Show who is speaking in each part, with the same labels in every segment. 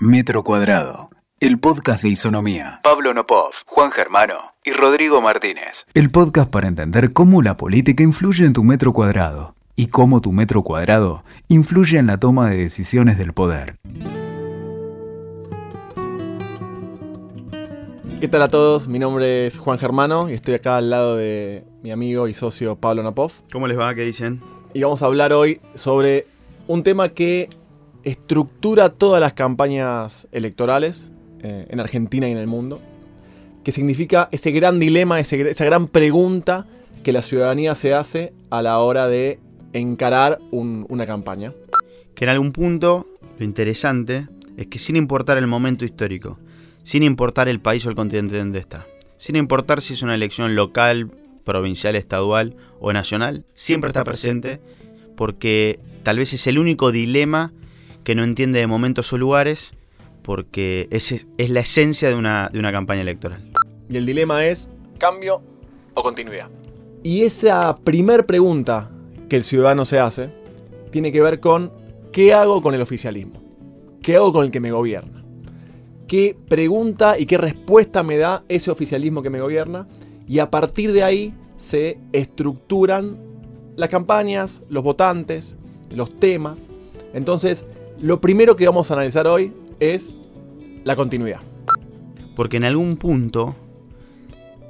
Speaker 1: Metro Cuadrado, el podcast de Isonomía. Pablo Nopov, Juan Germano y Rodrigo Martínez. El podcast para entender cómo la política influye en tu metro cuadrado y cómo tu metro cuadrado influye en la toma de decisiones del poder.
Speaker 2: ¿Qué tal a todos? Mi nombre es Juan Germano y estoy acá al lado de mi amigo y socio Pablo Nopov.
Speaker 3: ¿Cómo les va? ¿Qué dicen?
Speaker 2: Y vamos a hablar hoy sobre un tema que estructura todas las campañas electorales eh, en Argentina y en el mundo, que significa ese gran dilema, esa gran pregunta que la ciudadanía se hace a la hora de encarar un- una campaña.
Speaker 3: Que en algún punto lo interesante es que sin importar el momento histórico, sin importar el país o el continente donde está, sin importar si es una elección local, provincial, estadual o nacional, siempre está presente porque tal vez es el único dilema que no entiende de momentos o lugares porque ese es la esencia de una, de una campaña electoral.
Speaker 2: Y el dilema es cambio o continuidad. Y esa primer pregunta que el ciudadano se hace tiene que ver con ¿qué hago con el oficialismo? ¿Qué hago con el que me gobierna? ¿Qué pregunta y qué respuesta me da ese oficialismo que me gobierna? Y a partir de ahí se estructuran las campañas, los votantes, los temas. Entonces, lo primero que vamos a analizar hoy es la continuidad.
Speaker 3: Porque en algún punto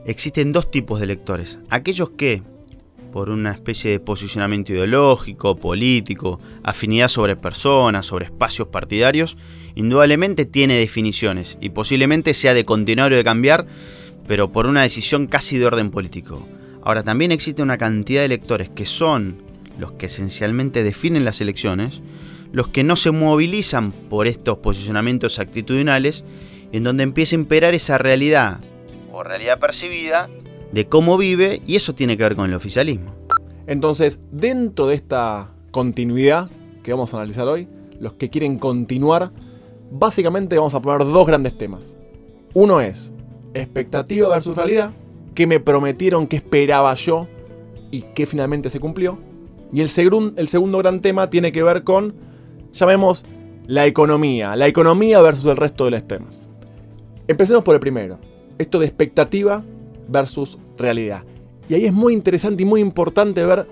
Speaker 3: existen dos tipos de electores. Aquellos que, por una especie de posicionamiento ideológico, político, afinidad sobre personas, sobre espacios partidarios, indudablemente tiene definiciones y posiblemente sea de continuar o de cambiar, pero por una decisión casi de orden político. Ahora, también existe una cantidad de electores que son los que esencialmente definen las elecciones, los que no se movilizan por estos posicionamientos actitudinales, en donde empieza a imperar esa realidad o realidad percibida de cómo vive y eso tiene que ver con el oficialismo.
Speaker 2: Entonces, dentro de esta continuidad que vamos a analizar hoy, los que quieren continuar, básicamente vamos a poner dos grandes temas. Uno es expectativa versus realidad, qué me prometieron, qué esperaba yo y qué finalmente se cumplió. Y el, el segundo gran tema tiene que ver con, llamemos, la economía, la economía versus el resto de los temas. Empecemos por el primero, esto de expectativa versus realidad. Y ahí es muy interesante y muy importante ver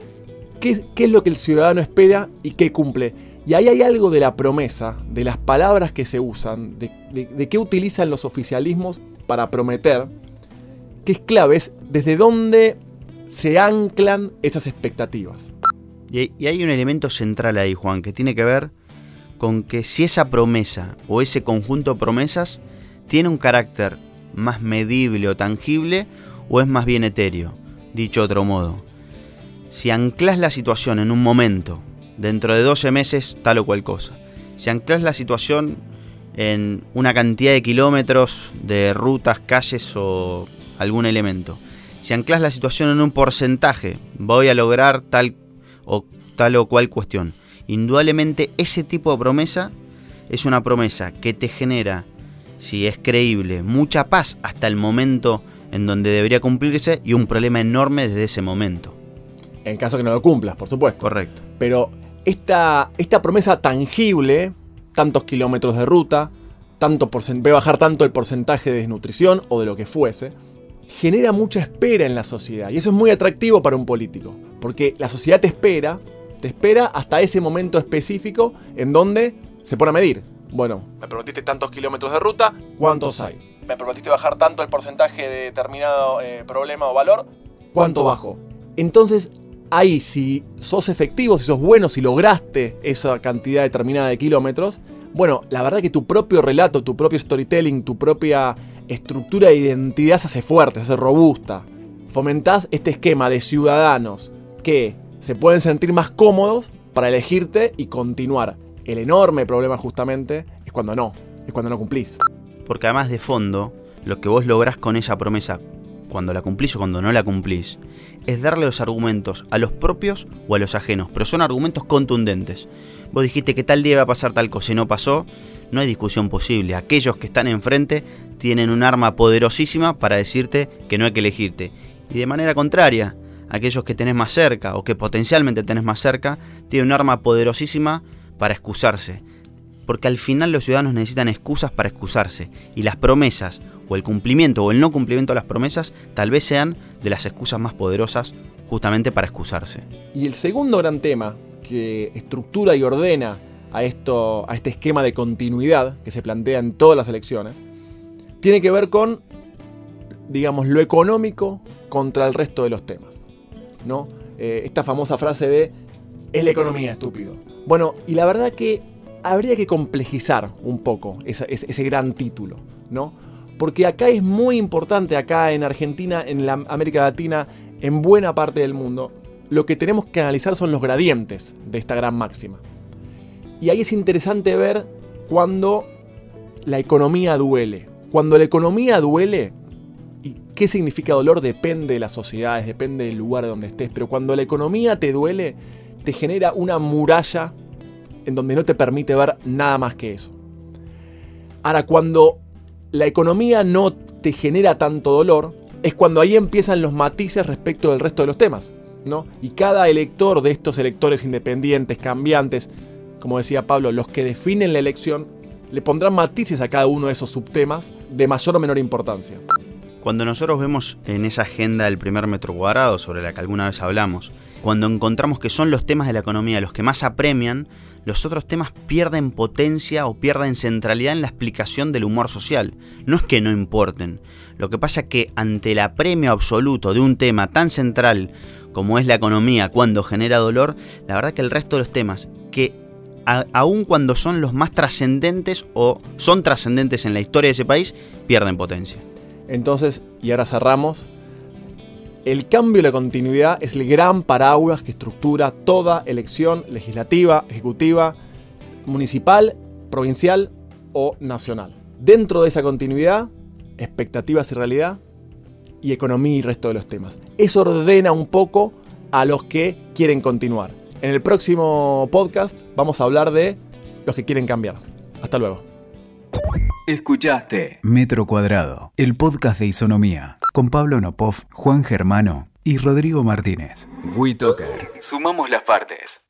Speaker 2: qué, es lo que el ciudadano espera y qué cumple. Y ahí hay algo de la promesa, de las palabras que se usan, de, qué utilizan los oficialismos para prometer, que es clave, es desde dónde se anclan esas expectativas.
Speaker 3: Y hay un elemento central ahí, Juan, que tiene que ver con que si esa promesa o ese conjunto de promesas tiene un carácter más medible o tangible o es más bien etéreo. Dicho otro modo, si anclas la situación en un momento, dentro de 12 meses, tal o cual cosa, si anclas la situación en una cantidad de kilómetros de rutas, calles o algún elemento, si anclas la situación en un porcentaje, voy a lograr tal o tal o cual cuestión. Indudablemente ese tipo de promesa es una promesa que te genera, si es creíble, mucha paz hasta el momento en donde debería cumplirse y un problema enorme desde ese momento.
Speaker 2: En caso que no lo cumplas, por supuesto.
Speaker 3: Correcto.
Speaker 2: Pero esta, esta promesa tangible, tantos kilómetros de ruta, tanto ve bajar tanto el porcentaje de desnutrición o de lo que fuese, genera mucha espera en la sociedad. Y eso es muy atractivo para un político. Porque la sociedad te espera, te espera hasta ese momento específico en donde se pone a medir. Bueno, me prometiste tantos kilómetros de ruta, ¿cuántos hay? Me prometiste bajar tanto el porcentaje de determinado eh, problema o valor, ¿cuánto bajo? Entonces, ahí si sos efectivo, si sos bueno, si lograste esa cantidad determinada de kilómetros, bueno, la verdad que tu propio relato, tu propio storytelling, tu propia estructura de identidad se hace fuerte, se hace robusta. Fomentás este esquema de ciudadanos que se pueden sentir más cómodos para elegirte y continuar. El enorme problema justamente es cuando no, es cuando no cumplís.
Speaker 3: Porque además de fondo, lo que vos lográs con esa promesa, cuando la cumplís o cuando no la cumplís, es darle los argumentos a los propios o a los ajenos, pero son argumentos contundentes. Vos dijiste que tal día iba a pasar tal cosa y no pasó, no hay discusión posible. Aquellos que están enfrente tienen un arma poderosísima para decirte que no hay que elegirte. Y de manera contraria, aquellos que tenés más cerca o que potencialmente tenés más cerca, tienen un arma poderosísima para excusarse. porque al final los ciudadanos necesitan excusas para excusarse y las promesas o el cumplimiento o el no cumplimiento de las promesas tal vez sean de las excusas más poderosas justamente para excusarse.
Speaker 2: Y el segundo gran tema que estructura y ordena a, esto, a este esquema de continuidad que se plantea en todas las elecciones, tiene que ver con, digamos, lo económico contra el resto de los temas. ¿No? Eh, esta famosa frase de es la economía, estúpido. Bueno, y la verdad que habría que complejizar un poco ese, gran título, ¿no? Porque acá es muy importante, acá en Argentina, en la América Latina, en buena parte del mundo, lo que tenemos que analizar son los gradientes de esta gran máxima. Y ahí es interesante ver cuando la economía duele. Cuando la economía duele, ¿y qué significa dolor? Depende de las sociedades, depende del lugar donde estés, pero cuando la economía te duele, te genera una muralla en donde no te permite ver nada más que eso. Ahora, cuando la economía no te genera tanto dolor, es cuando ahí empiezan los matices respecto del resto de los temas. ¿no? Y cada elector de estos electores independientes, cambiantes, como decía Pablo, los que definen la elección, le pondrán matices a cada uno de esos subtemas de mayor o menor importancia.
Speaker 3: Cuando nosotros vemos en esa agenda del primer metro cuadrado, sobre la que alguna vez hablamos, cuando encontramos que son los temas de la economía los que más apremian, los otros temas pierden potencia o pierden centralidad en la explicación del humor social. No es que no importen. Lo que pasa es que ante el apremio absoluto de un tema tan central como es la economía cuando genera dolor, la verdad que el resto de los temas, que aun cuando son los más trascendentes o son trascendentes en la historia de ese país, pierden potencia.
Speaker 2: Entonces, y ahora cerramos, el cambio y la continuidad es el gran paraguas que estructura toda elección legislativa, ejecutiva, municipal, provincial o nacional. Dentro de esa continuidad, expectativas y realidad, y economía y resto de los temas. Eso ordena un poco a los que quieren continuar. En el próximo podcast vamos a hablar de los que quieren cambiar. Hasta luego.
Speaker 1: Escuchaste Metro Cuadrado, el podcast de Isonomía, con Pablo Nopov, Juan Germano y Rodrigo Martínez. WeToker. Sumamos las partes.